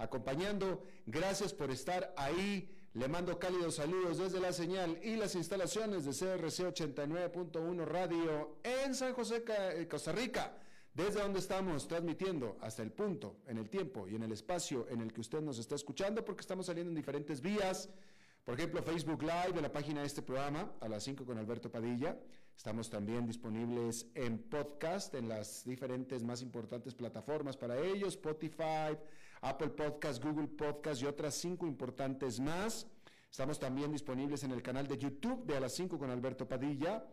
acompañando. Gracias por estar ahí. Le mando cálidos saludos desde la señal y las instalaciones de CRC 89.1 Radio en San José, eh, Costa Rica. Desde donde estamos transmitiendo hasta el punto, en el tiempo y en el espacio en el que usted nos está escuchando, porque estamos saliendo en diferentes vías. Por ejemplo, Facebook Live de la página de este programa, a las 5 con Alberto Padilla. Estamos también disponibles en podcast, en las diferentes más importantes plataformas para ellos, Spotify, Apple Podcast, Google Podcast y otras cinco importantes más. Estamos también disponibles en el canal de YouTube de A las 5 con Alberto Padilla.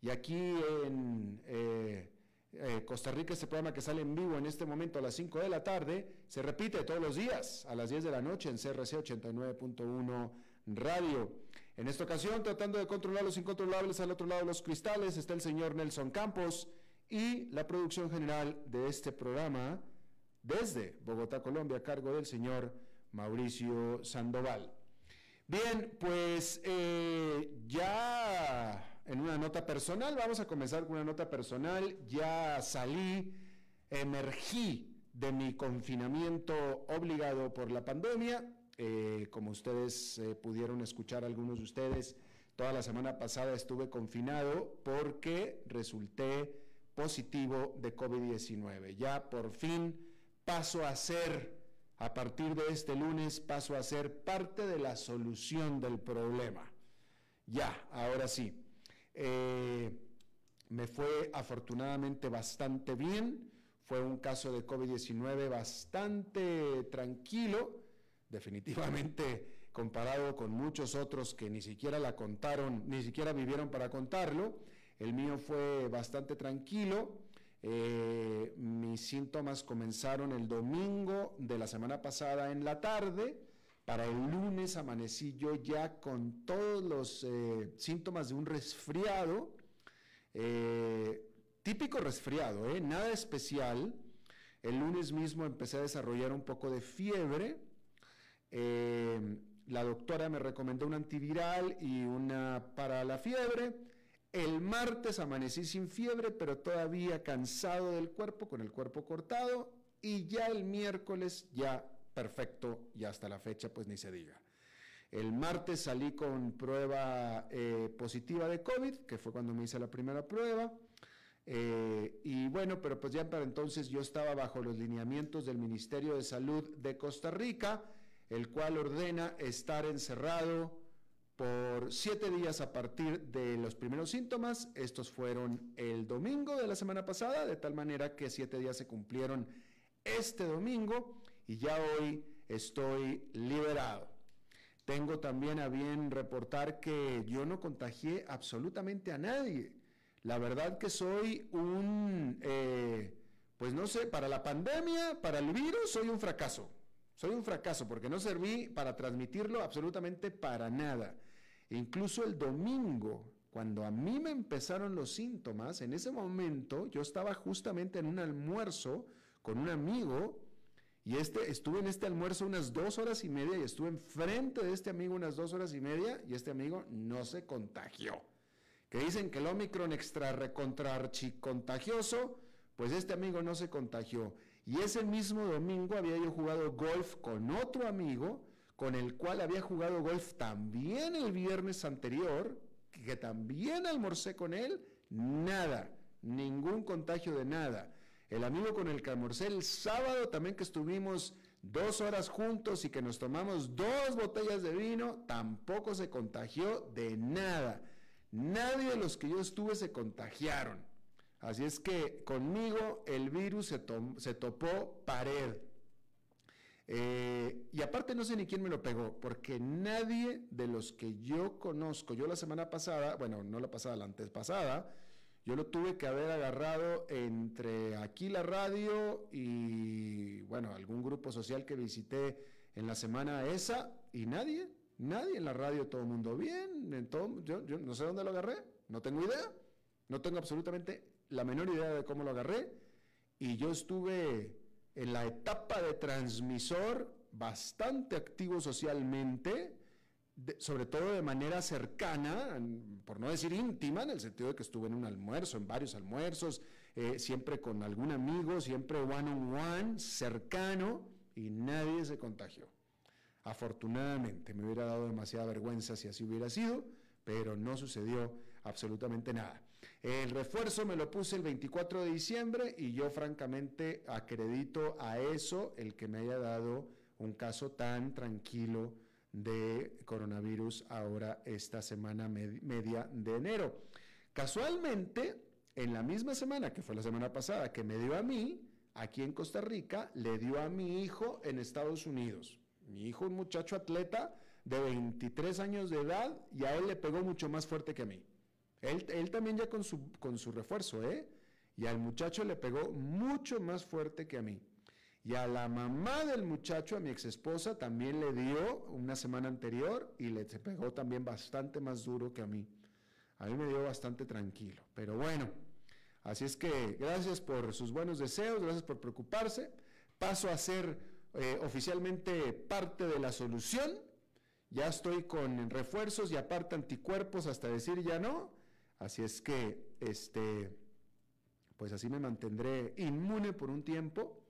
Y aquí en eh, eh, Costa Rica, este programa que sale en vivo en este momento a las 5 de la tarde, se repite todos los días a las 10 de la noche en CRC 89.1 Radio. En esta ocasión, tratando de controlar los incontrolables al otro lado de los cristales, está el señor Nelson Campos y la producción general de este programa desde Bogotá, Colombia, a cargo del señor Mauricio Sandoval. Bien, pues eh, ya en una nota personal, vamos a comenzar con una nota personal, ya salí, emergí de mi confinamiento obligado por la pandemia, eh, como ustedes eh, pudieron escuchar algunos de ustedes, toda la semana pasada estuve confinado porque resulté positivo de COVID-19. Ya por fin paso a ser, a partir de este lunes, paso a ser parte de la solución del problema. Ya, ahora sí. Eh, me fue afortunadamente bastante bien. Fue un caso de COVID-19 bastante tranquilo, definitivamente comparado con muchos otros que ni siquiera la contaron, ni siquiera vivieron para contarlo. El mío fue bastante tranquilo. Eh, mis síntomas comenzaron el domingo de la semana pasada en la tarde. Para el lunes amanecí yo ya con todos los eh, síntomas de un resfriado, eh, típico resfriado, nada especial. El lunes mismo empecé a desarrollar un poco de fiebre. la doctora me recomendó un antiviral y una para la fiebre. El martes amanecí sin fiebre, pero todavía cansado del cuerpo, con el cuerpo cortado. Y ya el miércoles, ya perfecto, y hasta la fecha, pues ni se diga. El martes salí con prueba eh, positiva de COVID, que fue cuando me hice la primera prueba. Eh, y bueno, pero pues ya para entonces yo estaba bajo los lineamientos del Ministerio de Salud de Costa Rica, el cual ordena estar encerrado por siete días a partir de los primeros síntomas. Estos fueron el domingo de la semana pasada, de tal manera que siete días se cumplieron este domingo y ya hoy estoy liberado. Tengo también a bien reportar que yo no contagié absolutamente a nadie. La verdad que soy un, eh, pues no sé, para la pandemia, para el virus, soy un fracaso. Soy un fracaso porque no serví para transmitirlo absolutamente para nada. Incluso el domingo, cuando a mí me empezaron los síntomas, en ese momento yo estaba justamente en un almuerzo con un amigo y este, estuve en este almuerzo unas dos horas y media y estuve enfrente de este amigo unas dos horas y media y este amigo no se contagió. Que dicen que el Omicron extra recontra contagioso, pues este amigo no se contagió. Y ese mismo domingo había yo jugado golf con otro amigo con el cual había jugado golf también el viernes anterior, que también almorcé con él, nada, ningún contagio de nada. El amigo con el que almorcé el sábado también que estuvimos dos horas juntos y que nos tomamos dos botellas de vino, tampoco se contagió de nada. Nadie de los que yo estuve se contagiaron. Así es que conmigo el virus se, se topó pared. Eh, y aparte no sé ni quién me lo pegó, porque nadie de los que yo conozco, yo la semana pasada, bueno, no la pasada, la antes pasada, yo lo tuve que haber agarrado entre aquí la radio y, bueno, algún grupo social que visité en la semana esa, y nadie, nadie en la radio, todo el mundo bien, en todo, yo no sé dónde lo agarré, no tengo idea, no tengo absolutamente la menor idea de cómo lo agarré, y yo estuve en la etapa de transmisor bastante activo socialmente, sobre todo de manera cercana, por no decir íntima, en el sentido de que estuve en un almuerzo, en varios almuerzos, eh, siempre con algún amigo, siempre one on one, cercano, y nadie se contagió. Afortunadamente, me hubiera dado demasiada vergüenza si así hubiera sido, pero no sucedió absolutamente nada. El refuerzo me lo puse el 24 de diciembre y yo francamente acredito a eso el que me haya dado un caso tan tranquilo de coronavirus ahora esta semana media de enero. Casualmente, en la misma semana que fue la semana pasada que me dio a mí, aquí en Costa Rica, le dio a mi hijo en Estados Unidos. Mi hijo, un muchacho atleta de 23 años de edad, y a él le pegó mucho más fuerte que a mí. Él, también ya con su, con su refuerzo, ¿eh? Y al muchacho le pegó mucho más fuerte que a mí. Y a la mamá del muchacho, a mi ex esposa, también le dio una semana anterior y le pegó también bastante más duro que a mí. A mí me dio bastante tranquilo. Pero bueno, así es que gracias por sus buenos deseos, gracias por preocuparse. Paso a ser eh, oficialmente parte de la solución. Ya estoy con refuerzos y aparte anticuerpos hasta decir ya no. Así es que, este, pues así me mantendré inmune por un tiempo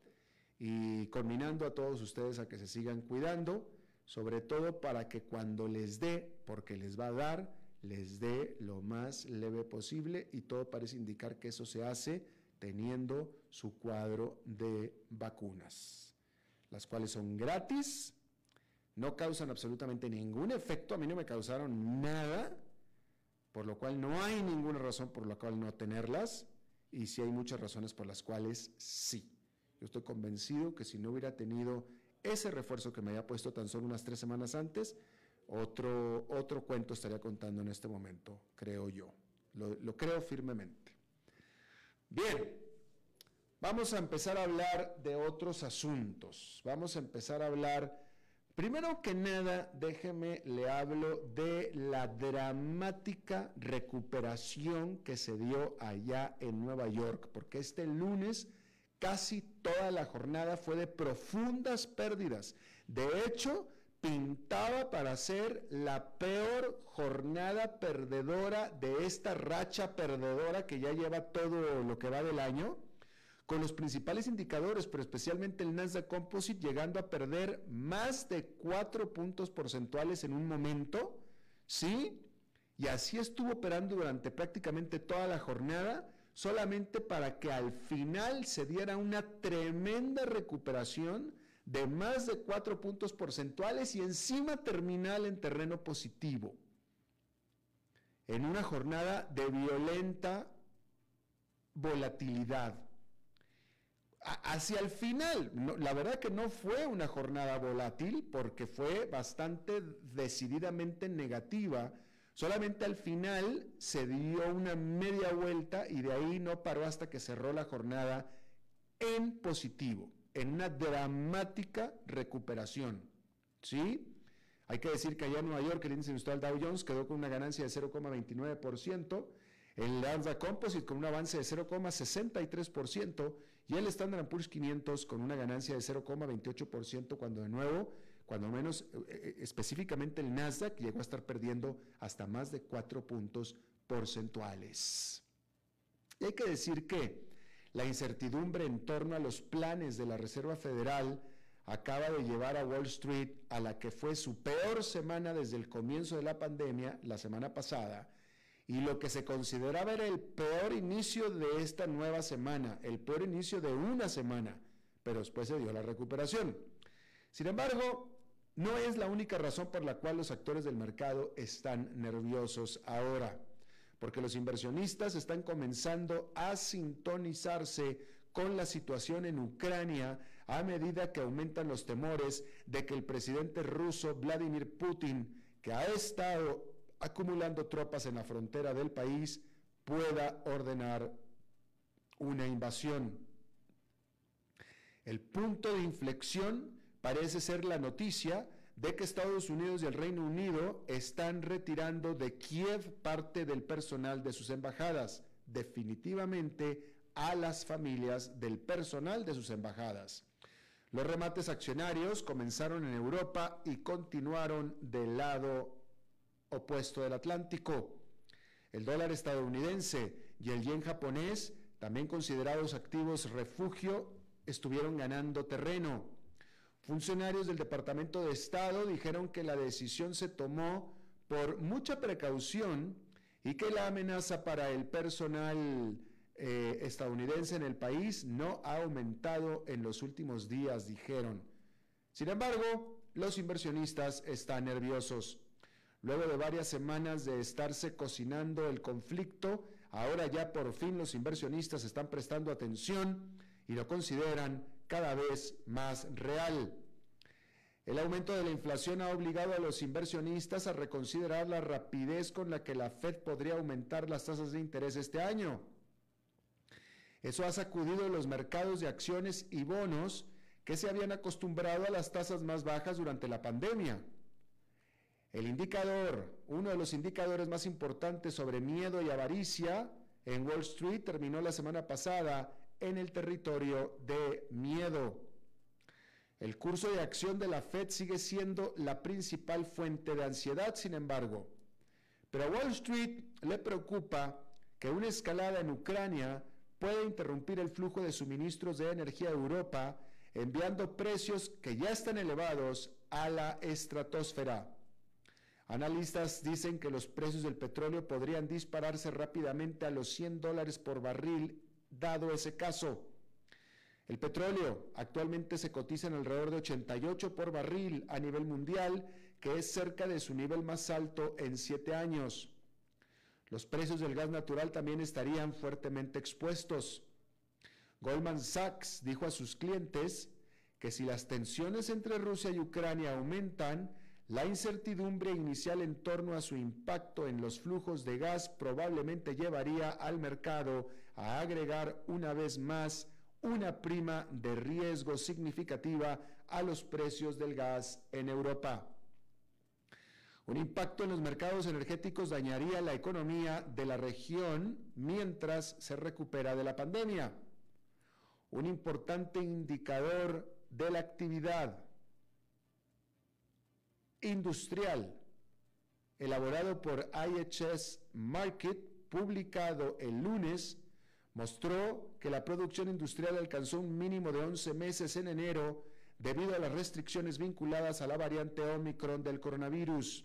y combinando a todos ustedes a que se sigan cuidando, sobre todo para que cuando les dé, porque les va a dar, les dé lo más leve posible y todo parece indicar que eso se hace teniendo su cuadro de vacunas, las cuales son gratis, no causan absolutamente ningún efecto, a mí no me causaron nada, por lo cual no hay ninguna razón por la cual no tenerlas y sí hay muchas razones por las cuales sí. Yo estoy convencido que si no hubiera tenido ese refuerzo que me había puesto tan solo unas tres semanas antes, otro, otro cuento estaría contando en este momento, creo yo. Lo, lo creo firmemente. Bien, vamos a empezar a hablar de otros asuntos. Vamos a empezar a hablar Primero que nada, déjeme, le hablo de la dramática recuperación que se dio allá en Nueva York, porque este lunes casi toda la jornada fue de profundas pérdidas. De hecho, pintaba para ser la peor jornada perdedora de esta racha perdedora que ya lleva todo lo que va del año con los principales indicadores, pero especialmente el Nasdaq Composite llegando a perder más de cuatro puntos porcentuales en un momento, ¿sí? Y así estuvo operando durante prácticamente toda la jornada, solamente para que al final se diera una tremenda recuperación de más de cuatro puntos porcentuales y encima terminal en terreno positivo. En una jornada de violenta volatilidad hacia el final, la verdad que no fue una jornada volátil porque fue bastante decididamente negativa. Solamente al final se dio una media vuelta y de ahí no paró hasta que cerró la jornada en positivo, en una dramática recuperación. ¿Sí? Hay que decir que allá en Nueva York el índice industrial Dow Jones quedó con una ganancia de 0,29%, el Nasdaq Composite con un avance de 0,63% y el Standard Poor's 500 con una ganancia de 0,28% cuando de nuevo, cuando menos eh, eh, específicamente el Nasdaq llegó a estar perdiendo hasta más de 4 puntos porcentuales. Hay que decir que la incertidumbre en torno a los planes de la Reserva Federal acaba de llevar a Wall Street a la que fue su peor semana desde el comienzo de la pandemia, la semana pasada, y lo que se consideraba era el peor inicio de esta nueva semana, el peor inicio de una semana, pero después se dio la recuperación. Sin embargo, no es la única razón por la cual los actores del mercado están nerviosos ahora. porque los inversionistas están comenzando a sintonizarse con la situación en Ucrania a medida que aumentan los temores de que el presidente ruso Vladimir Putin, que ha estado acumulando tropas en la frontera del país, pueda ordenar una invasión. El punto de inflexión parece ser la noticia de que Estados Unidos y el Reino Unido están retirando de Kiev parte del personal de sus embajadas, definitivamente a las familias del personal de sus embajadas. Los remates accionarios comenzaron en Europa y continuaron del lado opuesto del Atlántico. El dólar estadounidense y el yen japonés, también considerados activos refugio, estuvieron ganando terreno. Funcionarios del Departamento de Estado dijeron que la decisión se tomó por mucha precaución y que la amenaza para el personal eh, estadounidense en el país no ha aumentado en los últimos días, dijeron. Sin embargo, los inversionistas están nerviosos. Luego de varias semanas de estarse cocinando el conflicto, ahora ya por fin los inversionistas están prestando atención y lo consideran cada vez más real. El aumento de la inflación ha obligado a los inversionistas a reconsiderar la rapidez con la que la Fed podría aumentar las tasas de interés este año. Eso ha sacudido los mercados de acciones y bonos que se habían acostumbrado a las tasas más bajas durante la pandemia. El indicador, uno de los indicadores más importantes sobre miedo y avaricia en Wall Street terminó la semana pasada en el territorio de miedo. El curso de acción de la Fed sigue siendo la principal fuente de ansiedad, sin embargo. Pero a Wall Street le preocupa que una escalada en Ucrania puede interrumpir el flujo de suministros de energía a Europa, enviando precios que ya están elevados a la estratosfera. Analistas dicen que los precios del petróleo podrían dispararse rápidamente a los 100 dólares por barril, dado ese caso. El petróleo actualmente se cotiza en alrededor de 88 por barril a nivel mundial, que es cerca de su nivel más alto en siete años. Los precios del gas natural también estarían fuertemente expuestos. Goldman Sachs dijo a sus clientes que si las tensiones entre Rusia y Ucrania aumentan, la incertidumbre inicial en torno a su impacto en los flujos de gas probablemente llevaría al mercado a agregar una vez más una prima de riesgo significativa a los precios del gas en Europa. Un impacto en los mercados energéticos dañaría la economía de la región mientras se recupera de la pandemia. Un importante indicador de la actividad industrial elaborado por IHS Market, publicado el lunes, mostró que la producción industrial alcanzó un mínimo de 11 meses en enero debido a las restricciones vinculadas a la variante Omicron del coronavirus.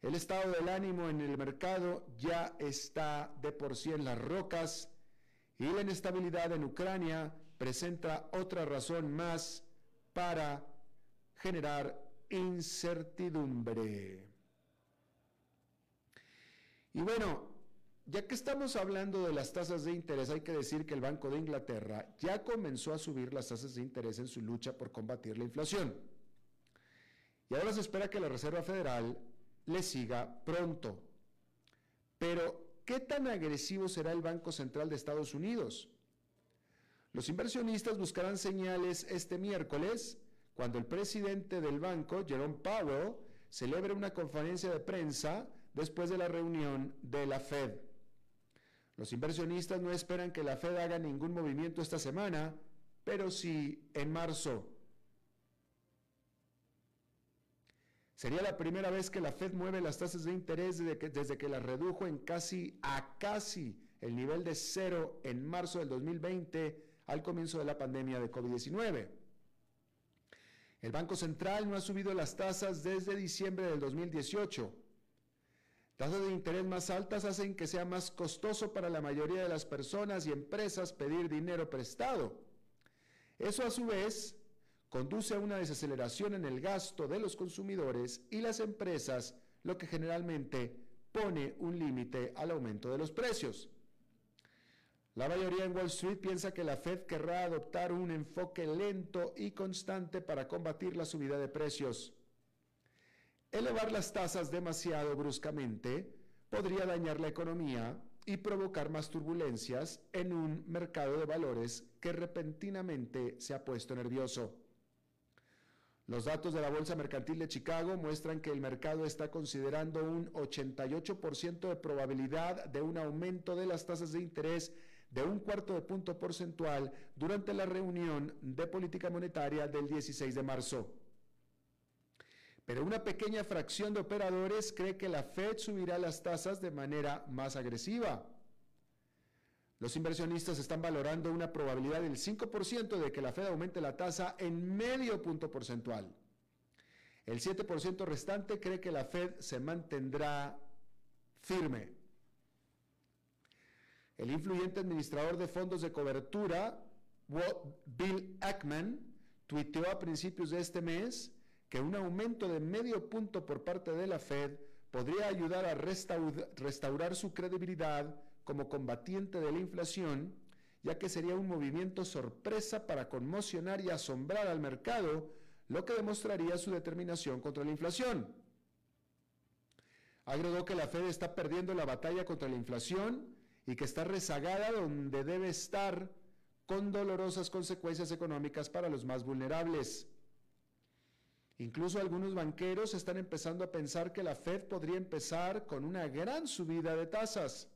El estado del ánimo en el mercado ya está de por sí en las rocas y la inestabilidad en Ucrania presenta otra razón más para generar incertidumbre. Y bueno, ya que estamos hablando de las tasas de interés, hay que decir que el Banco de Inglaterra ya comenzó a subir las tasas de interés en su lucha por combatir la inflación. Y ahora se espera que la Reserva Federal le siga pronto. Pero, ¿qué tan agresivo será el Banco Central de Estados Unidos? Los inversionistas buscarán señales este miércoles cuando el presidente del banco, Jerome Powell, celebra una conferencia de prensa después de la reunión de la Fed. Los inversionistas no esperan que la Fed haga ningún movimiento esta semana, pero sí en marzo. Sería la primera vez que la Fed mueve las tasas de interés desde que, desde que las redujo en casi a casi el nivel de cero en marzo del 2020 al comienzo de la pandemia de COVID-19. El Banco Central no ha subido las tasas desde diciembre del 2018. Tasas de interés más altas hacen que sea más costoso para la mayoría de las personas y empresas pedir dinero prestado. Eso a su vez conduce a una desaceleración en el gasto de los consumidores y las empresas, lo que generalmente pone un límite al aumento de los precios. La mayoría en Wall Street piensa que la Fed querrá adoptar un enfoque lento y constante para combatir la subida de precios. Elevar las tasas demasiado bruscamente podría dañar la economía y provocar más turbulencias en un mercado de valores que repentinamente se ha puesto nervioso. Los datos de la Bolsa Mercantil de Chicago muestran que el mercado está considerando un 88% de probabilidad de un aumento de las tasas de interés de un cuarto de punto porcentual durante la reunión de política monetaria del 16 de marzo pero una pequeña fracción de operadores cree que la Fed subirá las tasas de manera más agresiva. Los inversionistas están valorando una probabilidad del 5% de que la Fed aumente la tasa en medio punto porcentual. El 7% restante cree que la Fed se mantendrá firme. El influyente administrador de fondos de cobertura, Bill Ackman, tuiteó a principios de este mes que un aumento de medio punto por parte de la Fed podría ayudar a restaurar su credibilidad como combatiente de la inflación, ya que sería un movimiento sorpresa para conmocionar y asombrar al mercado, lo que demostraría su determinación contra la inflación. Agregó que la Fed está perdiendo la batalla contra la inflación y que está rezagada donde debe estar con dolorosas consecuencias económicas para los más vulnerables. Incluso algunos banqueros están empezando a pensar que la Fed podría empezar con una gran subida de tasas.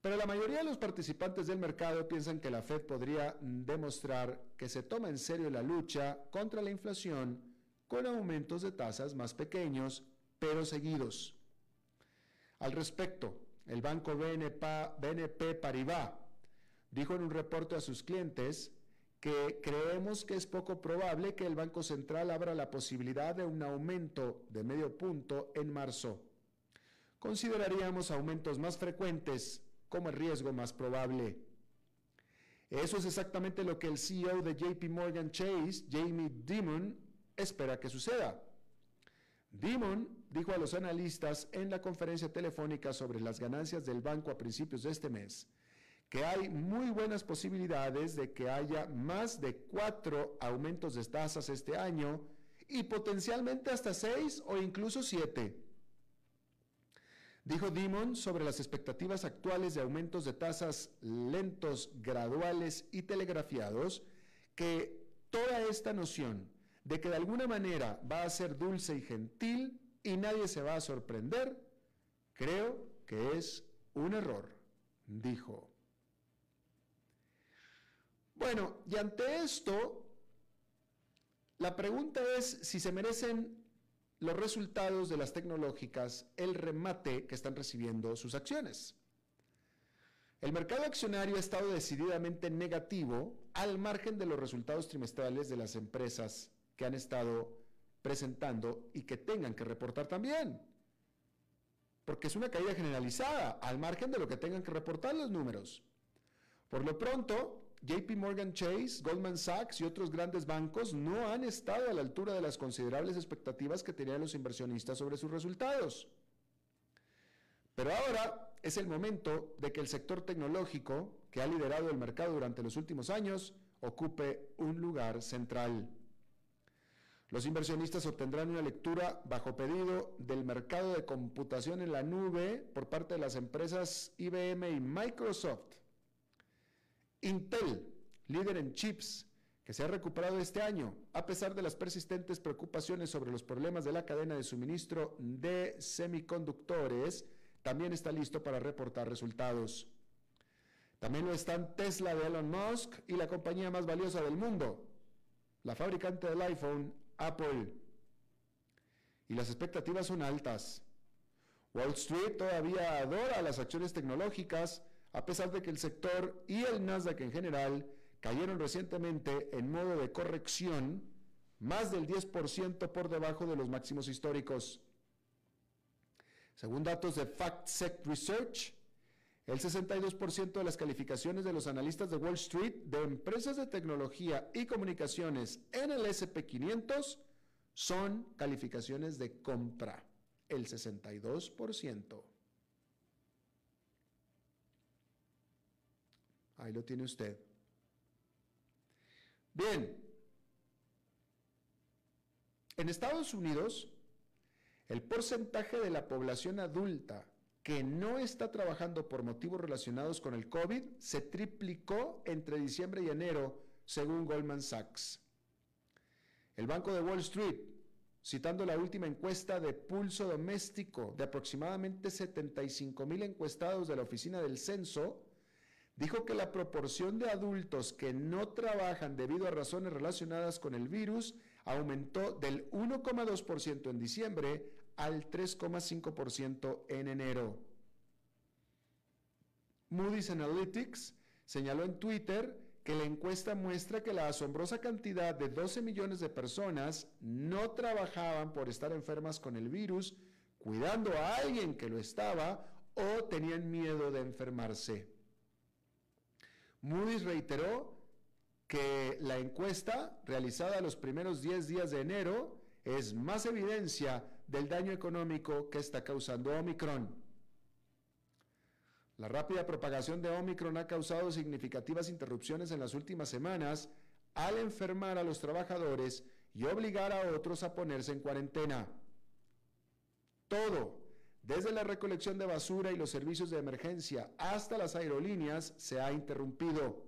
Pero la mayoría de los participantes del mercado piensan que la Fed podría demostrar que se toma en serio la lucha contra la inflación con aumentos de tasas más pequeños, pero seguidos. Al respecto, el banco BNP Paribas dijo en un reporte a sus clientes que creemos que es poco probable que el Banco Central abra la posibilidad de un aumento de medio punto en marzo. Consideraríamos aumentos más frecuentes como el riesgo más probable. Eso es exactamente lo que el CEO de JP Morgan Chase, Jamie Dimon, espera que suceda. Dimon dijo a los analistas en la conferencia telefónica sobre las ganancias del banco a principios de este mes que hay muy buenas posibilidades de que haya más de cuatro aumentos de tasas este año y potencialmente hasta seis o incluso siete. Dijo Dimon sobre las expectativas actuales de aumentos de tasas lentos, graduales y telegrafiados, que toda esta noción de que de alguna manera va a ser dulce y gentil y nadie se va a sorprender, creo que es un error, dijo. Bueno, y ante esto, la pregunta es si se merecen los resultados de las tecnológicas el remate que están recibiendo sus acciones. El mercado accionario ha estado decididamente negativo al margen de los resultados trimestrales de las empresas que han estado presentando y que tengan que reportar también. Porque es una caída generalizada, al margen de lo que tengan que reportar los números. Por lo pronto, JP Morgan Chase, Goldman Sachs y otros grandes bancos no han estado a la altura de las considerables expectativas que tenían los inversionistas sobre sus resultados. Pero ahora es el momento de que el sector tecnológico, que ha liderado el mercado durante los últimos años, ocupe un lugar central. Los inversionistas obtendrán una lectura bajo pedido del mercado de computación en la nube por parte de las empresas IBM y Microsoft Intel, líder en chips, que se ha recuperado este año, a pesar de las persistentes preocupaciones sobre los problemas de la cadena de suministro de semiconductores, también está listo para reportar resultados. También lo están Tesla de Elon Musk y la compañía más valiosa del mundo, la fabricante del iPhone, Apple. Y las expectativas son altas. Wall Street todavía adora las acciones tecnológicas, a pesar de que el sector y el Nasdaq en general cayeron recientemente en modo de corrección, más del 10% por debajo de los máximos históricos. Según datos de FactSec Research, el 62% de las calificaciones de los analistas de Wall Street de empresas de tecnología y comunicaciones en el SP500 son calificaciones de compra. el 62%. Ahí lo tiene usted. Bien. En Estados Unidos, el porcentaje de la población adulta que no está trabajando por motivos relacionados con el COVID se triplicó entre diciembre y enero, según Goldman Sachs. El Banco de Wall Street, citando la última encuesta de pulso doméstico de aproximadamente 75 mil encuestados de la Oficina del Censo, dijo que la proporción de adultos que no trabajan debido a razones relacionadas con el virus aumentó del 1,2% en diciembre al 3,5% en enero. Moody's Analytics señaló en Twitter que la encuesta muestra que la asombrosa cantidad de 12 millones de personas no trabajaban por estar enfermas con el virus, cuidando a alguien que lo estaba o tenían miedo de enfermarse. Moody's reiteró que la encuesta realizada los primeros 10 días de enero es más evidencia del daño económico que está causando Omicron. La rápida propagación de Omicron ha causado significativas interrupciones en las últimas semanas al enfermar a los trabajadores y obligar a otros a ponerse en cuarentena. Todo, desde la recolección de basura y los servicios de emergencia hasta las aerolíneas, se ha interrumpido.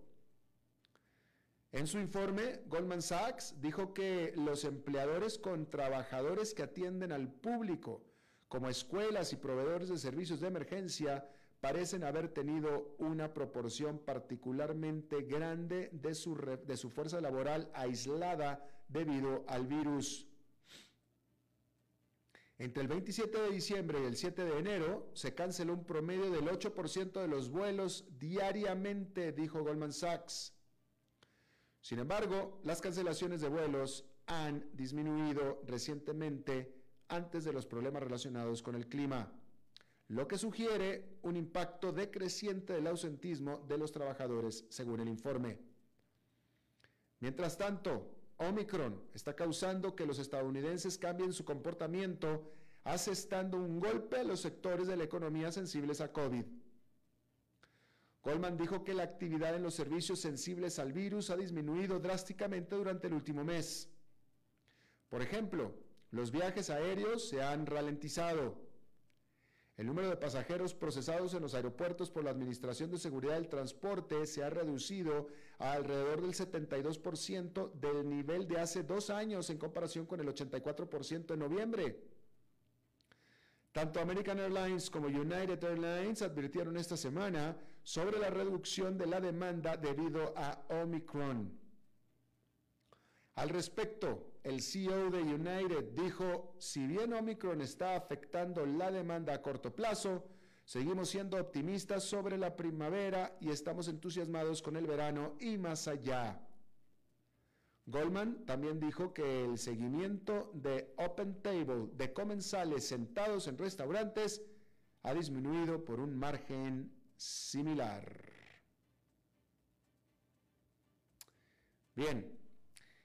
En su informe, Goldman Sachs dijo que los empleadores con trabajadores que atienden al público, como escuelas y proveedores de servicios de emergencia, parecen haber tenido una proporción particularmente grande de su, de su fuerza laboral aislada debido al virus. Entre el 27 de diciembre y el 7 de enero se canceló un promedio del 8% de los vuelos diariamente, dijo Goldman Sachs. Sin embargo, las cancelaciones de vuelos han disminuido recientemente antes de los problemas relacionados con el clima, lo que sugiere un impacto decreciente del ausentismo de los trabajadores, según el informe. Mientras tanto, Omicron está causando que los estadounidenses cambien su comportamiento, asestando un golpe a los sectores de la economía sensibles a COVID. Goldman dijo que la actividad en los servicios sensibles al virus ha disminuido drásticamente durante el último mes. Por ejemplo, los viajes aéreos se han ralentizado. El número de pasajeros procesados en los aeropuertos por la Administración de Seguridad del Transporte se ha reducido alrededor del 72% del nivel de hace dos años en comparación con el 84% en noviembre. Tanto American Airlines como United Airlines advirtieron esta semana sobre la reducción de la demanda debido a Omicron. Al respecto, el CEO de United dijo, si bien Omicron está afectando la demanda a corto plazo, seguimos siendo optimistas sobre la primavera y estamos entusiasmados con el verano y más allá. Goldman también dijo que el seguimiento de Open Table de comensales sentados en restaurantes ha disminuido por un margen similar. Bien,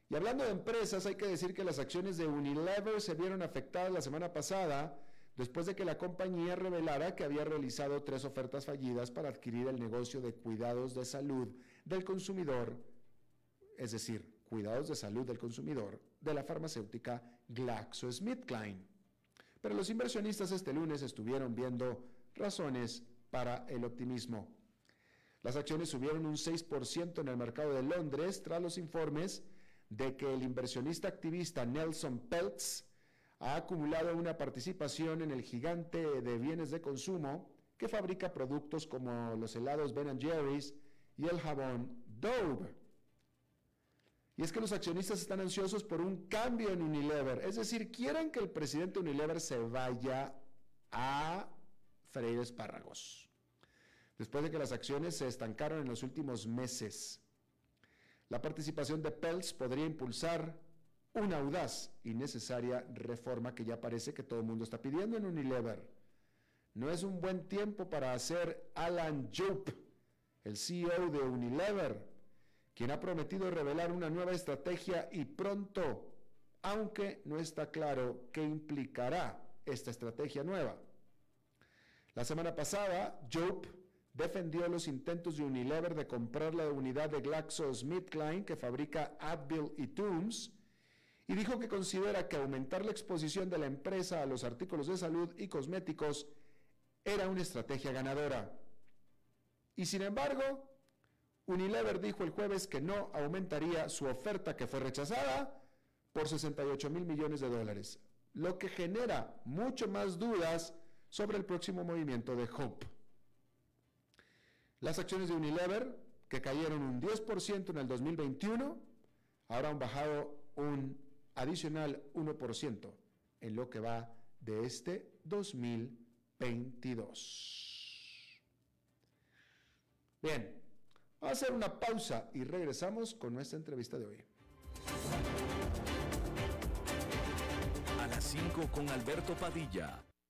y hablando de empresas, hay que decir que las acciones de Unilever se vieron afectadas la semana pasada después de que la compañía revelara que había realizado tres ofertas fallidas para adquirir el negocio de cuidados de salud del consumidor, es decir, cuidados de salud del consumidor de la farmacéutica GlaxoSmithKline. Pero los inversionistas este lunes estuvieron viendo razones para el optimismo. Las acciones subieron un 6% en el mercado de Londres tras los informes de que el inversionista activista Nelson Peltz ha acumulado una participación en el gigante de bienes de consumo que fabrica productos como los helados Ben Jerry's y el jabón Dove. Y es que los accionistas están ansiosos por un cambio en Unilever. Es decir, quieren que el presidente Unilever se vaya a freír espárragos. Después de que las acciones se estancaron en los últimos meses. La participación de Pels podría impulsar una audaz y necesaria reforma que ya parece que todo el mundo está pidiendo en Unilever. No es un buen tiempo para hacer Alan Joop, el CEO de Unilever, quien ha prometido revelar una nueva estrategia y pronto, aunque no está claro qué implicará esta estrategia nueva. La semana pasada, Job defendió los intentos de Unilever de comprar la unidad de GlaxoSmithKline que fabrica Advil y Tooms y dijo que considera que aumentar la exposición de la empresa a los artículos de salud y cosméticos era una estrategia ganadora. Y sin embargo, Unilever dijo el jueves que no aumentaría su oferta que fue rechazada por 68 mil millones de dólares, lo que genera mucho más dudas sobre el próximo movimiento de Hope. Las acciones de Unilever, que cayeron un 10% en el 2021, ahora han bajado un adicional 1% en lo que va de este 2022. Bien, vamos a hacer una pausa y regresamos con nuestra entrevista de hoy. A las 5 con Alberto Padilla,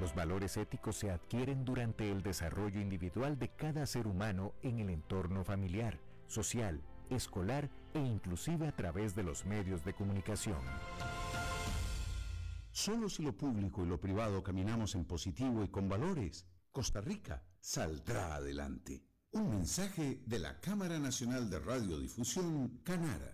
Los valores éticos se adquieren durante el desarrollo individual de cada ser humano en el entorno familiar, social, escolar e inclusive a través de los medios de comunicación. Solo si lo público y lo privado caminamos en positivo y con valores, Costa Rica saldrá adelante. Un mensaje de la Cámara Nacional de Radiodifusión, Canara.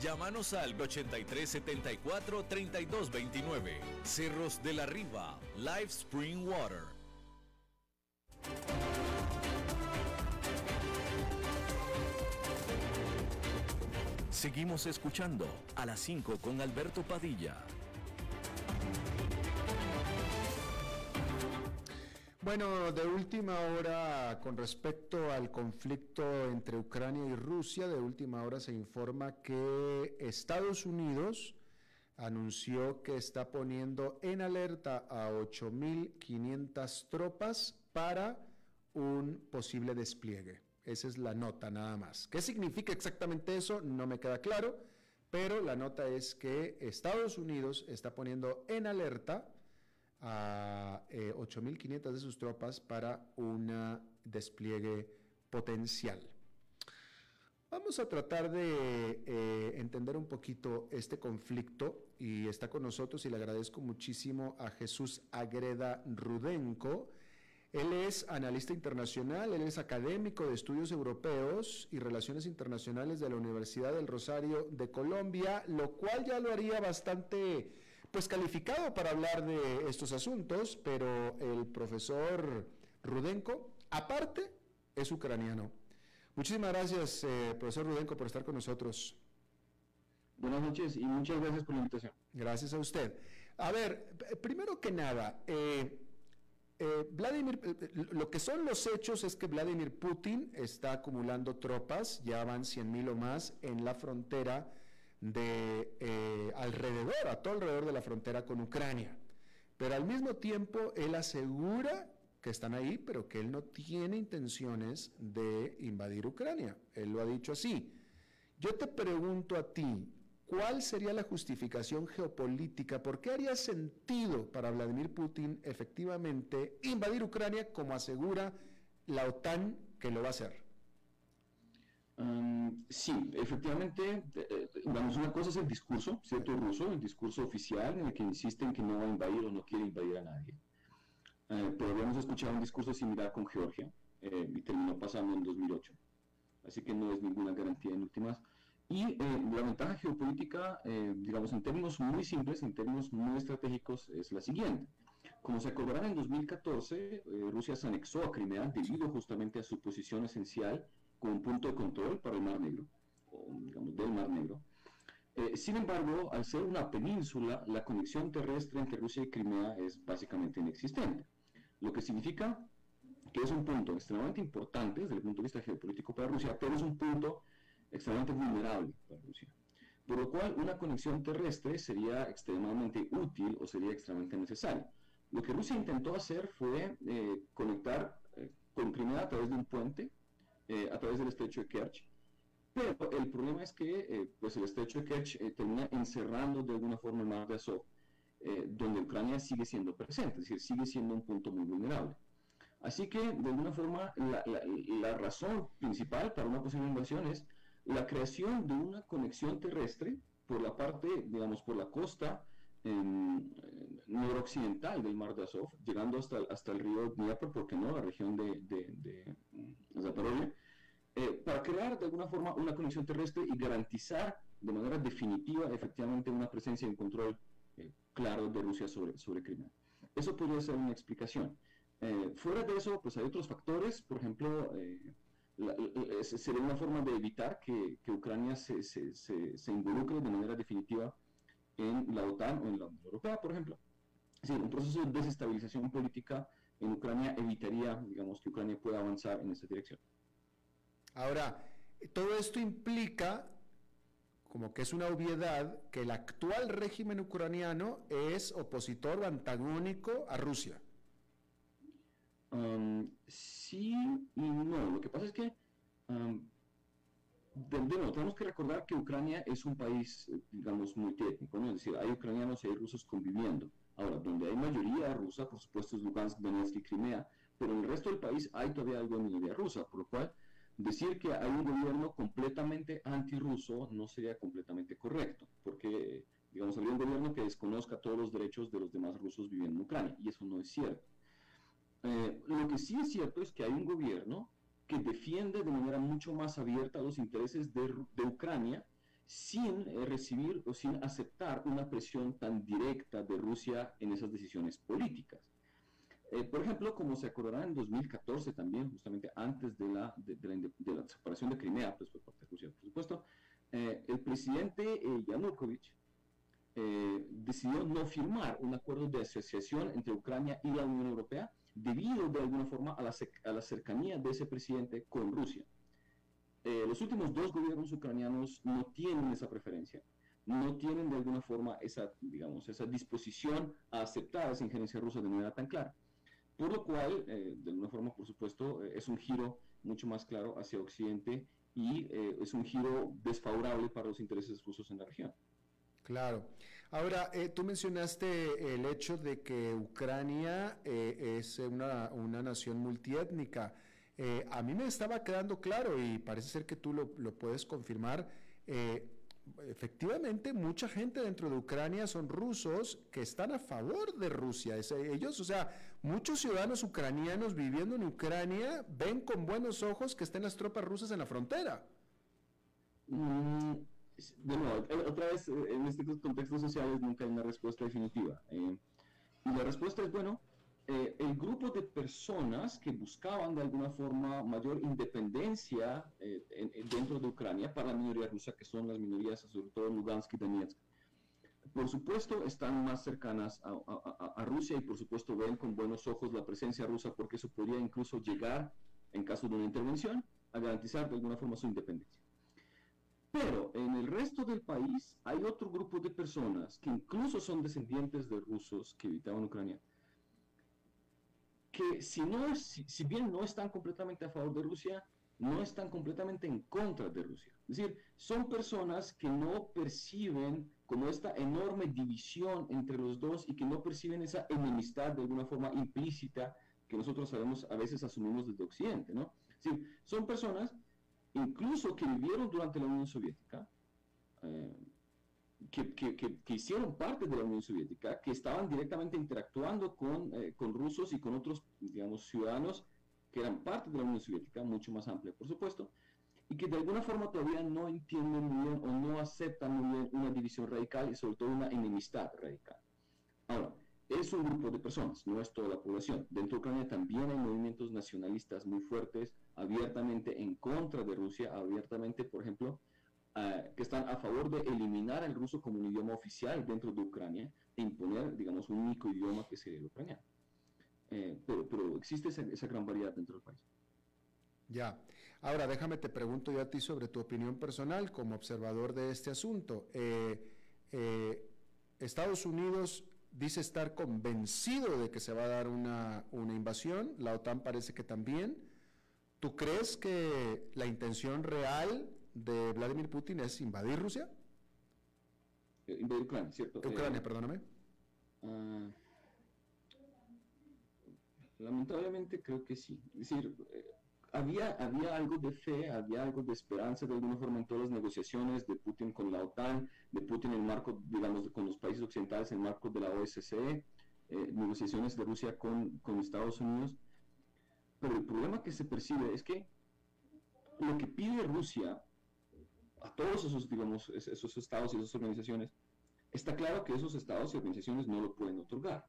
Llámanos al 8374-3229. Cerros de la Riva, Live Spring Water. Seguimos escuchando a las 5 con Alberto Padilla. Bueno, de última hora, con respecto al conflicto entre Ucrania y Rusia, de última hora se informa que Estados Unidos anunció que está poniendo en alerta a 8.500 tropas para un posible despliegue. Esa es la nota nada más. ¿Qué significa exactamente eso? No me queda claro, pero la nota es que Estados Unidos está poniendo en alerta a 8.500 eh, de sus tropas para un despliegue potencial. Vamos a tratar de eh, entender un poquito este conflicto y está con nosotros y le agradezco muchísimo a Jesús Agreda Rudenko. Él es analista internacional, él es académico de estudios europeos y relaciones internacionales de la Universidad del Rosario de Colombia, lo cual ya lo haría bastante pues calificado para hablar de estos asuntos, pero el profesor Rudenko, aparte, es ucraniano. Muchísimas gracias, eh, profesor Rudenko, por estar con nosotros. Buenas noches y muchas gracias por la invitación. Gracias a usted. A ver, primero que nada, eh, eh, Vladimir, lo que son los hechos es que Vladimir Putin está acumulando tropas, ya van 100 mil o más, en la frontera de eh, alrededor, a todo alrededor de la frontera con Ucrania. Pero al mismo tiempo él asegura que están ahí, pero que él no tiene intenciones de invadir Ucrania. Él lo ha dicho así. Yo te pregunto a ti, ¿cuál sería la justificación geopolítica? ¿Por qué haría sentido para Vladimir Putin efectivamente invadir Ucrania como asegura la OTAN que lo va a hacer. Sí, efectivamente, eh, vamos, una cosa es el discurso, ¿cierto? Ruso, el discurso oficial en el que insisten que no va a invadir o no quiere invadir a nadie. Eh, pero habíamos escuchado un discurso similar con Georgia eh, y terminó pasando en 2008. Así que no es ninguna garantía en últimas. Y la ventaja geopolítica, digamos, en términos muy simples, en términos muy estratégicos, es la siguiente. Como se acordarán, en 2014 eh, Rusia se anexó a Crimea debido justamente a su posición esencial como punto de control para el Mar Negro, o digamos del Mar Negro. Eh, sin embargo, al ser una península, la conexión terrestre entre Rusia y Crimea es básicamente inexistente, lo que significa que es un punto extremadamente importante desde el punto de vista geopolítico para Rusia, pero es un punto extremadamente vulnerable para Rusia. Por lo cual, una conexión terrestre sería extremadamente útil o sería extremadamente necesaria. Lo que Rusia intentó hacer fue eh, conectar eh, con Crimea a través de un puente, eh, a través del estrecho de Kerch, pero el problema es que pues el estrecho de Kerch termina encerrando de alguna forma el mar de Azov, donde Ucrania sigue siendo presente, es decir, sigue siendo un punto muy vulnerable. Así que, de alguna forma, la, la razón principal para una posible invasión es la creación de una conexión terrestre por la parte, digamos, por la costa noroccidental del mar de Azov, llegando hasta, hasta el río Dnieper, porque no, la región de, de, de eh, para crear de alguna forma una conexión terrestre y garantizar de manera definitiva efectivamente una presencia y un control eh, claro de Rusia sobre, sobre Crimea. Eso podría ser una explicación. Eh, fuera de eso, pues hay otros factores, por ejemplo, sería una forma de evitar que, que Ucrania se, se, se, se involucre de manera definitiva en la OTAN o en la Unión Europea, por ejemplo. Es decir, un proceso de desestabilización política en Ucrania evitaría, digamos, que Ucrania pueda avanzar en esa dirección. Ahora, todo esto implica, como que es una obviedad, que el actual régimen ucraniano es opositor o antagónico a Rusia. Um, sí y no. Lo que pasa es que um, de, nuevo, tenemos que recordar que Ucrania es un país, digamos, multiétnico, ¿no? Es decir, hay ucranianos y hay rusos conviviendo. Ahora, donde hay mayoría rusa, por supuesto, es Lugansk, Donetsk y Crimea, pero en el resto del país hay todavía algo de minoría rusa, por lo cual decir que hay un gobierno completamente antirruso no sería completamente correcto, porque, digamos, habría un gobierno que desconozca todos los derechos de los demás rusos viviendo en Ucrania, y eso no es cierto. Eh, lo que sí es cierto es que hay un gobierno que defiende de manera mucho más abierta los intereses de, Ucrania sin eh, recibir o sin aceptar una presión tan directa de Rusia en esas decisiones políticas. Eh, por ejemplo, como se acordará en 2014 también, justamente antes de la, separación de Crimea, pues por parte de Rusia, por supuesto, eh, el presidente Yanukovych decidió no firmar un acuerdo de asociación entre Ucrania y la Unión Europea debido de alguna forma a la cercanía de ese presidente con Rusia. Eh, los últimos dos gobiernos ucranianos no tienen esa preferencia, no tienen de alguna forma esa, digamos, esa disposición a aceptar esa injerencia rusa de manera tan clara. Por lo cual, eh, de alguna forma, por supuesto, eh, es un giro mucho más claro hacia Occidente y es un giro desfavorable para los intereses rusos en la región. Claro. Ahora, eh, tú mencionaste el hecho de que Ucrania eh, es una, nación multiétnica. Eh, a mí me estaba quedando claro y parece ser que tú lo, puedes confirmar. efectivamente, mucha gente dentro de Ucrania son rusos que están a favor de Rusia. ellos, o sea, muchos ciudadanos ucranianos viviendo en Ucrania ven con buenos ojos que estén las tropas rusas en la frontera. Mm, de nuevo, eh, otra vez, eh, en estos contextos sociales nunca hay una respuesta definitiva. Eh, y la respuesta es, bueno, el grupo de personas que buscaban de alguna forma mayor independencia dentro de Ucrania para la minoría rusa, que son las minorías, sobre todo Lugansk y Donetsk, por supuesto están más cercanas a, a, Rusia y por supuesto ven con buenos ojos la presencia rusa porque eso podría incluso llegar, en caso de una intervención, a garantizar de alguna forma su independencia. Pero en el resto del país hay otro grupo de personas que incluso son descendientes de rusos que habitaban Ucrania, que si, no, si, bien no están completamente a favor de Rusia, no están completamente en contra de Rusia. Es decir, son personas que no perciben como esta enorme división entre los dos y que no perciben esa enemistad de alguna forma implícita que nosotros sabemos, a veces asumimos desde Occidente, ¿no? Es son personas incluso que vivieron durante la Unión Soviética, eh, que, que, que, hicieron parte de la Unión Soviética, que estaban directamente interactuando con, eh, con rusos y con otros, digamos, ciudadanos que eran parte de la Unión Soviética, mucho más amplia, por supuesto, y que de alguna forma todavía no entienden muy bien o no aceptan muy bien una división radical y sobre todo una enemistad radical. Ahora, es un grupo de personas, no es toda la población. Dentro de Ucrania también hay movimientos nacionalistas muy fuertes, abiertamente en contra de Rusia, abiertamente, por ejemplo, que están a favor de eliminar el ruso como un idioma oficial dentro de Ucrania e imponer, digamos, un único idioma que sería el ucraniano. Eh, pero, pero, existe esa, esa, gran variedad dentro del país. Ya. Ahora, déjame te pregunto yo a ti sobre tu opinión personal como observador de este asunto. Eh, eh, Estados Unidos dice estar convencido de que se va a dar una, una invasión, la OTAN parece que también. ¿Tú crees que la intención real de Vladimir Putin es invadir Rusia? Eh, invadir Ucrania, ¿cierto? Ucrania, perdóname. Ah, lamentablemente creo que sí. Es decir, eh, había, había algo de fe, había algo de esperanza de alguna forma en todas las negociaciones de Putin con la OTAN, de Putin en el marco, digamos, con los países occidentales en el marco de la OSCE, eh, negociaciones de Rusia con, con Estados Unidos. Pero el problema que se percibe es que lo que pide Rusia a todos esos, digamos, esos estados y esas organizaciones, está claro que esos estados y organizaciones no lo pueden otorgar.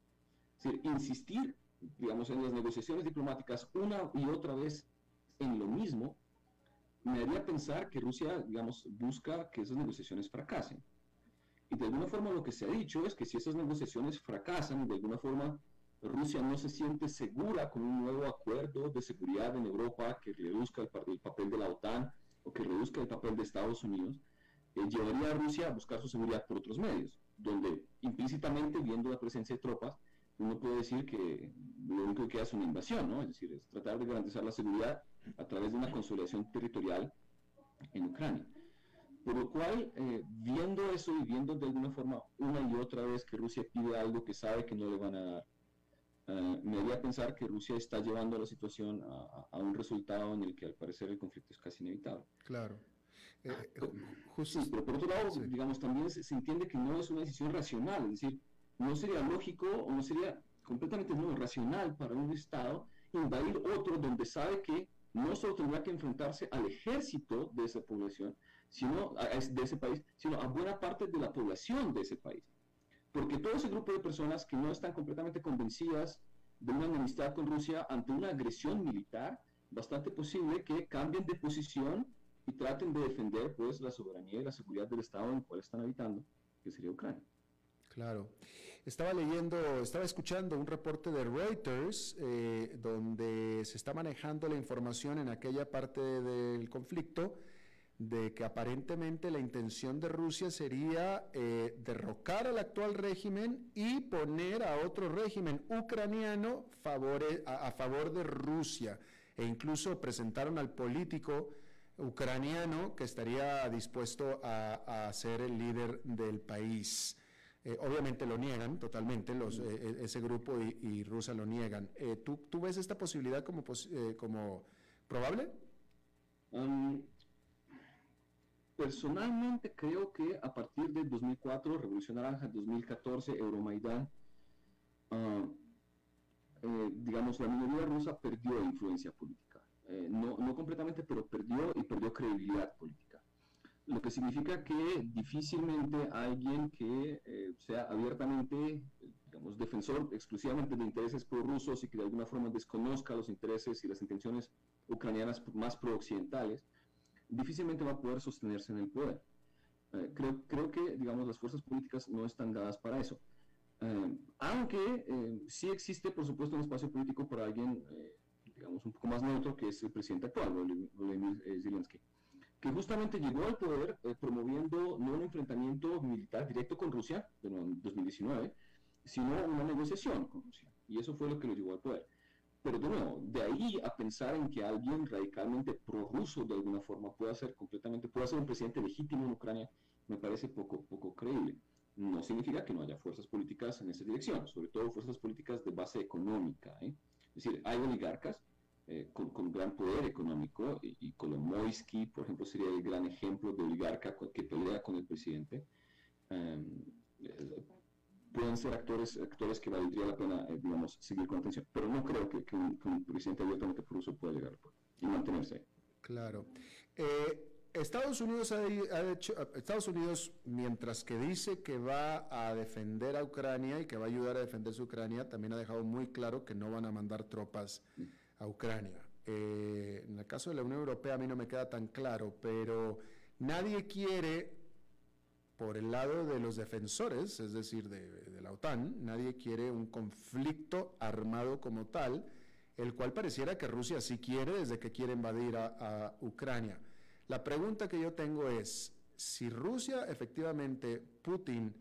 Es decir, insistir, digamos, en las negociaciones diplomáticas una y otra vez en lo mismo, me haría pensar que Rusia, digamos, busca que esas negociaciones fracasen. Y de alguna forma lo que se ha dicho es que si esas negociaciones fracasan, de alguna forma Rusia no se siente segura con un nuevo acuerdo de seguridad en Europa que reduzca el, el papel de la OTAN o que reduzca el papel de Estados Unidos, eh, llevaría a Rusia a buscar su seguridad por otros medios, donde implícitamente, viendo la presencia de tropas, uno puede decir que lo único que queda es una invasión, ¿no? Es decir, es tratar de garantizar la seguridad a través de una consolidación territorial en Ucrania. Por lo cual, eh, viendo eso y viendo de alguna forma una y otra vez que Rusia pide algo que sabe que no le van a dar, eh, me haría pensar que Rusia está llevando la situación a, un resultado en el que al parecer el conflicto es casi inevitable. Claro. Eh, justo, pero por otro lado, digamos, también se, se, entiende que no es una decisión racional, es decir, no sería lógico o no sería completamente no racional para un Estado invadir otro donde sabe que no solo tendrá que enfrentarse al ejército de esa población, sino de ese país, sino a buena parte de la población de ese país. Porque todo ese grupo de personas que no están completamente convencidas de una enemistad con Rusia ante una agresión militar, bastante posible que cambien de posición y traten de defender pues la soberanía y la seguridad del Estado en el cual están habitando, que sería Ucrania. Claro. Estaba leyendo, estaba escuchando un reporte de Reuters eh, donde se está manejando la información en aquella parte del conflicto de que aparentemente la intención de Rusia sería eh, derrocar al actual régimen y poner a otro régimen ucraniano a, favor de Rusia. E incluso presentaron al político ucraniano que estaría dispuesto a ser el líder del país. Eh, obviamente lo niegan totalmente, los, eh, ese grupo y, Rusia lo niegan. ¿tú, ¿tú, ves esta posibilidad como, como probable? Um, personalmente creo que a partir de 2004, Revolución Naranja, 2014, Euromaidán, uh, digamos, la minoría rusa perdió influencia política. no, no completamente, pero perdió y perdió credibilidad política lo que significa que difícilmente alguien que eh, sea abiertamente, digamos, defensor exclusivamente de intereses prorrusos y que de alguna forma desconozca los intereses y las intenciones ucranianas más pro-occidentales, difícilmente va a poder sostenerse en el poder. Eh, creo, creo que, digamos, las fuerzas políticas no están dadas para eso. Eh, aunque sí existe, por supuesto, un espacio político para alguien, digamos, un poco más neutro, que es el presidente actual, Volodymyr Zelensky que justamente llegó al poder eh, promoviendo no un enfrentamiento militar directo con Rusia, pero en 2019, sino una negociación con Rusia. Y eso fue lo que lo llevó al poder. Pero de nuevo, de ahí a pensar en que alguien radicalmente prorruso de alguna forma pueda ser completamente, pueda ser un presidente legítimo en Ucrania, me parece poco, poco creíble. No significa que no haya fuerzas políticas en esa dirección, sobre todo fuerzas políticas de base económica. ¿eh? Es decir, hay oligarcas eh, con, gran poder económico y, y Kolomoisky, por ejemplo, sería el gran ejemplo de oligarca que pelea con el presidente. Em, pueden ser actores, actores que valdría la pena, eh, digamos, seguir con atención. Pero no creo que, un, presidente abiertamente pruso pueda llegar y mantenerse. Claro. Eh, Estados Unidos ha, hecho, Estados Unidos, mientras que dice que va a defender a Ucrania y que va a ayudar a defender su Ucrania, también ha dejado muy claro que no van a mandar tropas a Ucrania. Eh, en el caso de la Unión Europea a mí no me queda tan claro, pero nadie quiere por el lado de los defensores, es decir, de, OTAN, nadie quiere un conflicto armado como tal, el cual pareciera que Rusia sí quiere desde que quiere invadir a, Ucrania. La pregunta que yo tengo es, si Rusia efectivamente, Putin,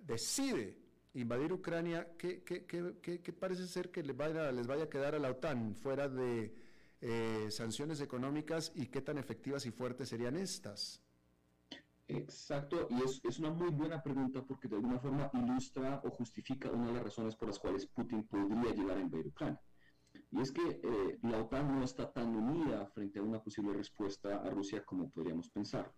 decide invadir Ucrania, ¿qué, parece ser que les vaya, a quedar a la OTAN fuera de eh, sanciones económicas y qué tan efectivas y fuertes serían estas? Exacto, y es, es, una muy buena pregunta porque de alguna forma ilustra o justifica una de las razones por las cuales Putin podría llegar a invadir Ucrania. Y es que eh, la OTAN no está tan unida frente a una posible respuesta a Rusia como podríamos pensar.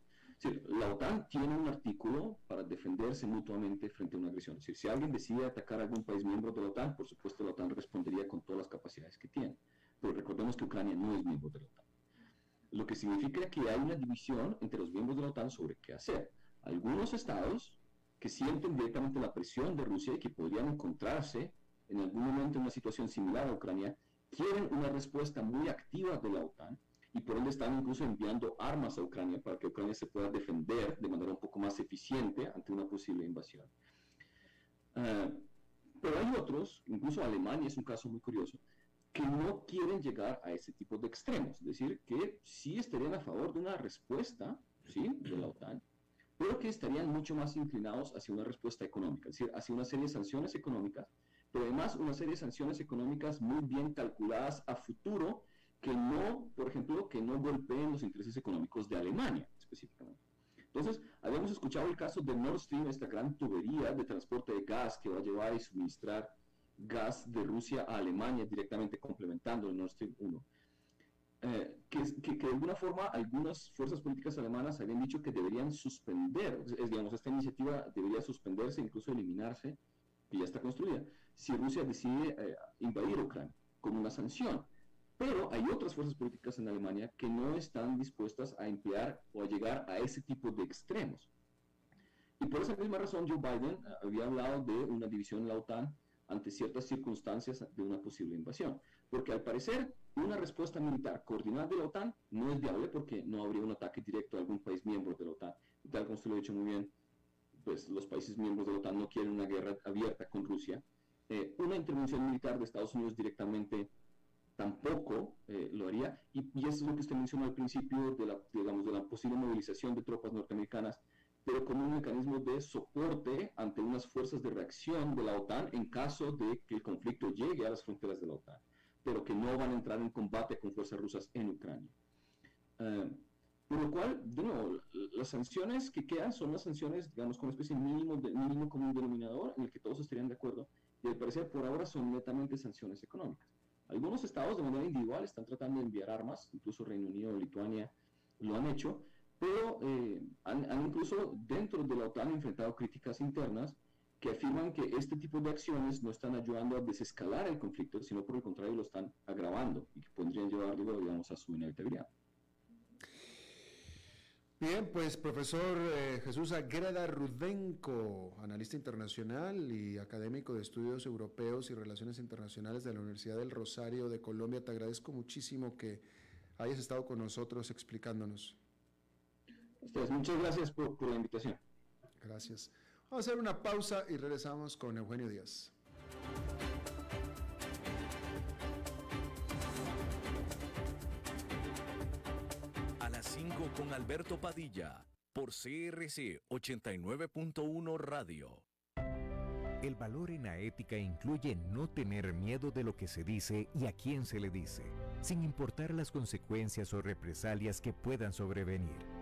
la OTAN tiene un artículo para defenderse mutuamente frente a una agresión. Es si alguien decide atacar a algún país miembro de la OTAN, por supuesto la OTAN respondería con todas las capacidades que tiene. Pero recordemos que Ucrania no es miembro de la OTAN lo que significa que hay una división entre los miembros de la OTAN sobre qué hacer. Algunos estados que sienten directamente la presión de Rusia y que podrían encontrarse en algún momento en una situación similar a Ucrania, quieren una respuesta muy activa de la OTAN y por ende están incluso enviando armas a Ucrania para que Ucrania se pueda defender de manera un poco más eficiente ante una posible invasión. Ah, pero hay otros, incluso Alemania es un caso muy curioso, que no quieren llegar a ese tipo de extremos, es decir, que sí estarían a favor de una respuesta ¿sí? de la OTAN, pero que estarían mucho más inclinados hacia una respuesta económica, es decir, hacia una serie de sanciones económicas, pero además una serie de sanciones económicas muy bien calculadas a futuro que no, por ejemplo, que no golpeen los intereses económicos de Alemania específicamente. Entonces, habíamos escuchado el caso de Nord Stream, esta gran tubería de transporte de gas que va a llevar y suministrar gas de Rusia a Alemania directamente complementando el Nord Stream 1. Eh, que, de alguna forma algunas fuerzas políticas alemanas habían dicho que deberían suspender, es, digamos, esta iniciativa debería suspenderse, incluso eliminarse, que ya está construida, si Rusia decide eh, invadir Ucrania con una sanción. Pero hay otras fuerzas políticas en Alemania que no están dispuestas a emplear o a llegar a ese tipo de extremos. Y por esa misma razón Joe Biden eh, había hablado de una división en la OTAN ante ciertas circunstancias de una posible invasión. Porque al parecer, una respuesta militar coordinada de la OTAN no es viable porque no habría un ataque directo a algún país miembro de la OTAN. Tal como usted lo ha dicho muy bien, pues los países miembros de la OTAN no quieren una guerra abierta con Rusia. Eh, una intervención militar de Estados Unidos directamente tampoco eh, lo haría. Y, y, eso es lo que usted mencionó al principio de la, digamos, de la posible movilización de tropas norteamericanas pero como un mecanismo de soporte ante unas fuerzas de reacción de la OTAN en caso de que el conflicto llegue a las fronteras de la OTAN, pero que no van a entrar en combate con fuerzas rusas en Ucrania. Eh, por lo cual, de nuevo, las sanciones que quedan son las sanciones, digamos, con una especie mínimo, de, mínimo común denominador en el que todos estarían de acuerdo, y al parecer por ahora son netamente sanciones económicas. Algunos estados de manera individual están tratando de enviar armas, incluso Reino Unido Lituania lo han hecho, pero eh, han, incluso dentro de la OTAN enfrentado críticas internas que afirman que este tipo de acciones no están ayudando a desescalar el conflicto, sino por el contrario lo están agravando y que podrían llevar, digamos, a su inevitabilidad. Bien, pues profesor eh, Jesús Agreda Rudenko, analista internacional y académico de estudios europeos y relaciones internacionales de la Universidad del Rosario de Colombia, te agradezco muchísimo que hayas estado con nosotros explicándonos muchas gracias por, la invitación. Gracias. Vamos a hacer una pausa y regresamos con Eugenio Díaz. A las 5 con Alberto Padilla, por CRC 89.1 Radio. El valor en la ética incluye no tener miedo de lo que se dice y a quién se le dice, sin importar las consecuencias o represalias que puedan sobrevenir.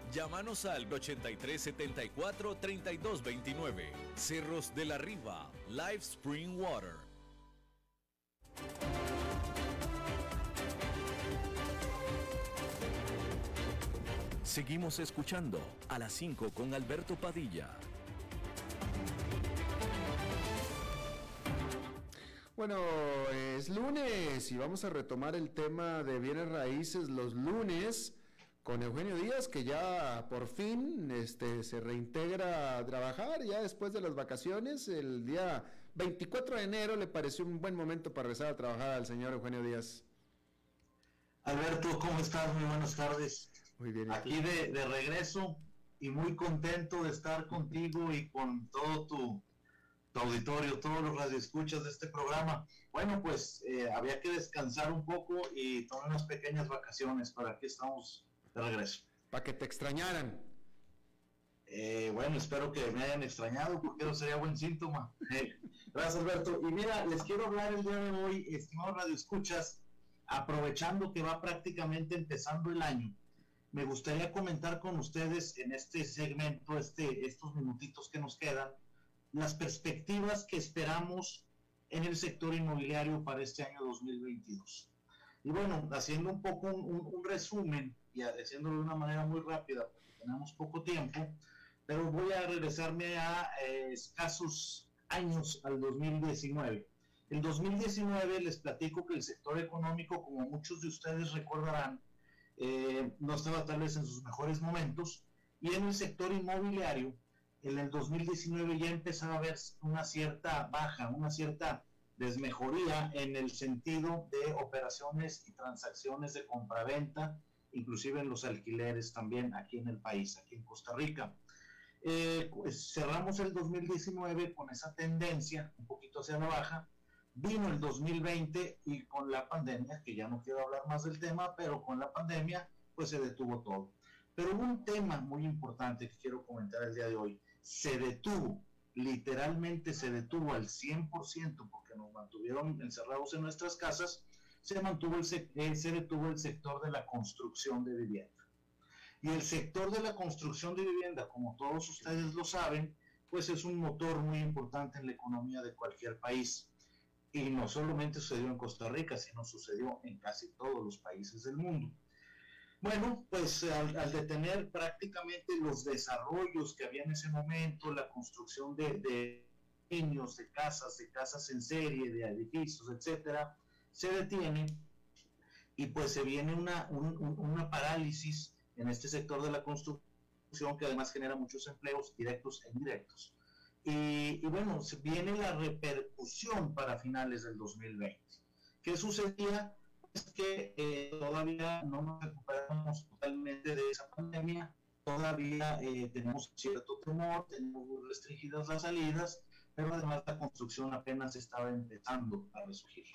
Llámanos al 8374-3229. Cerros de la Riva, Live Spring Water. Seguimos escuchando a las 5 con Alberto Padilla. Bueno, es lunes y vamos a retomar el tema de bienes raíces los lunes con Eugenio Díaz, que ya por fin este, se reintegra a trabajar, ya después de las vacaciones, el día 24 de enero le pareció un buen momento para regresar a trabajar al señor Eugenio Díaz. Alberto, ¿cómo estás? Muy buenas tardes. Muy bien. Aquí de, de, regreso y muy contento de estar contigo y con todo tu, tu auditorio, todos los radioescuchas de este programa. Bueno, pues eh, había que descansar un poco y tomar unas pequeñas vacaciones, para que estamos de regreso. Para que te extrañaran. Eh, bueno, espero que me hayan extrañado porque eso sería buen síntoma. Eh, gracias, Alberto. Y mira, les quiero hablar el día de hoy, estimados Radio Escuchas, aprovechando que va prácticamente empezando el año. Me gustaría comentar con ustedes en este segmento, este, estos minutitos que nos quedan, las perspectivas que esperamos en el sector inmobiliario para este año 2022. Y bueno, haciendo un poco un, un resumen, y haciéndolo de una manera muy rápida, porque tenemos poco tiempo, pero voy a regresarme a eh, escasos años, al 2019. El 2019 les platico que el sector económico, como muchos de ustedes recordarán, eh, no estaba tal vez en sus mejores momentos, y en el sector inmobiliario, en el 2019 ya empezaba a haber una cierta baja, una cierta desmejoría en el sentido de operaciones y transacciones de compraventa, inclusive en los alquileres también aquí en el país, aquí en Costa Rica. Eh, pues cerramos el 2019 con esa tendencia un poquito hacia la baja. Vino el 2020 y con la pandemia, que ya no quiero hablar más del tema, pero con la pandemia pues se detuvo todo. Pero un tema muy importante que quiero comentar el día de hoy. Se detuvo, literalmente se detuvo al 100% porque nos mantuvieron encerrados en nuestras casas se mantuvo el, eh, se detuvo el sector de la construcción de vivienda. Y el sector de la construcción de vivienda, como todos ustedes lo saben, pues es un motor muy importante en la economía de cualquier país. Y no solamente sucedió en Costa Rica, sino sucedió en casi todos los países del mundo. Bueno, pues al, detener prácticamente los desarrollos que había en ese momento, la construcción de, de niños, de casas, de casas en serie, de edificios, etcétera, se detiene y pues se viene una, una parálisis en este sector de la construcción que además genera muchos empleos directos e indirectos. Y, y bueno, se viene la repercusión para finales del 2020. ¿Qué sucedía? Es que eh, todavía no nos recuperamos totalmente de esa pandemia, todavía eh, tenemos cierto temor, tenemos restringidas las salidas, pero además la construcción apenas estaba empezando a resurgir.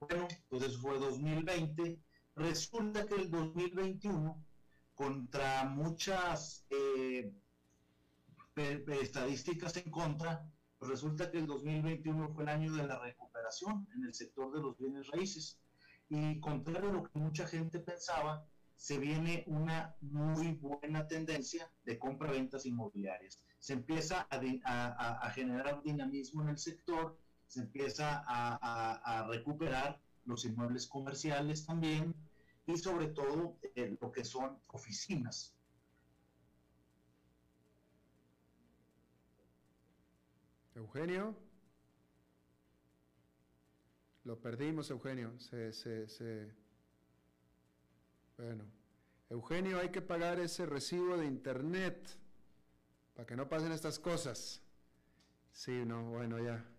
Bueno, eso fue 2020. Resulta que el 2021, contra muchas, eh, estadísticas en contra, resulta que el 2021 fue el año de la recuperación en el sector de los bienes raíces. Y contrario a lo que mucha gente pensaba, se viene una muy buena tendencia de compra-ventas inmobiliarias. Se empieza a, generar dinamismo en el sector, se empieza a, recuperar los inmuebles comerciales también y sobre todo eh, lo que son oficinas. Eugenio. Lo perdimos, Eugenio. Se, se, se... Bueno. Eugenio, hay que pagar ese recibo de internet para que no pasen estas cosas. Sí, no, bueno, ya.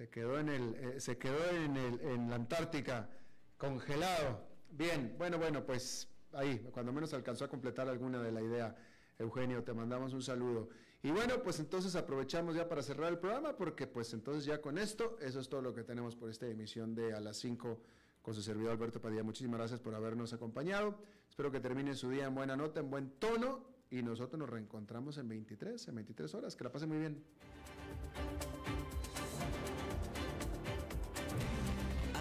Se quedó en el, eh, se quedó en, el, en la Antártica, congelado. Bien, bueno, bueno, pues ahí, cuando menos alcanzó a completar alguna de la idea. Eugenio, te mandamos un saludo. Y bueno, pues entonces aprovechamos ya para cerrar el programa, porque pues entonces ya con esto, eso es todo lo que tenemos por esta emisión de a las 5 con su servidor Alberto Padilla. Muchísimas gracias por habernos acompañado. Espero que termine su día en buena nota, en buen tono, y nosotros nos reencontramos en 23, en 23 horas. Que la pasen muy bien.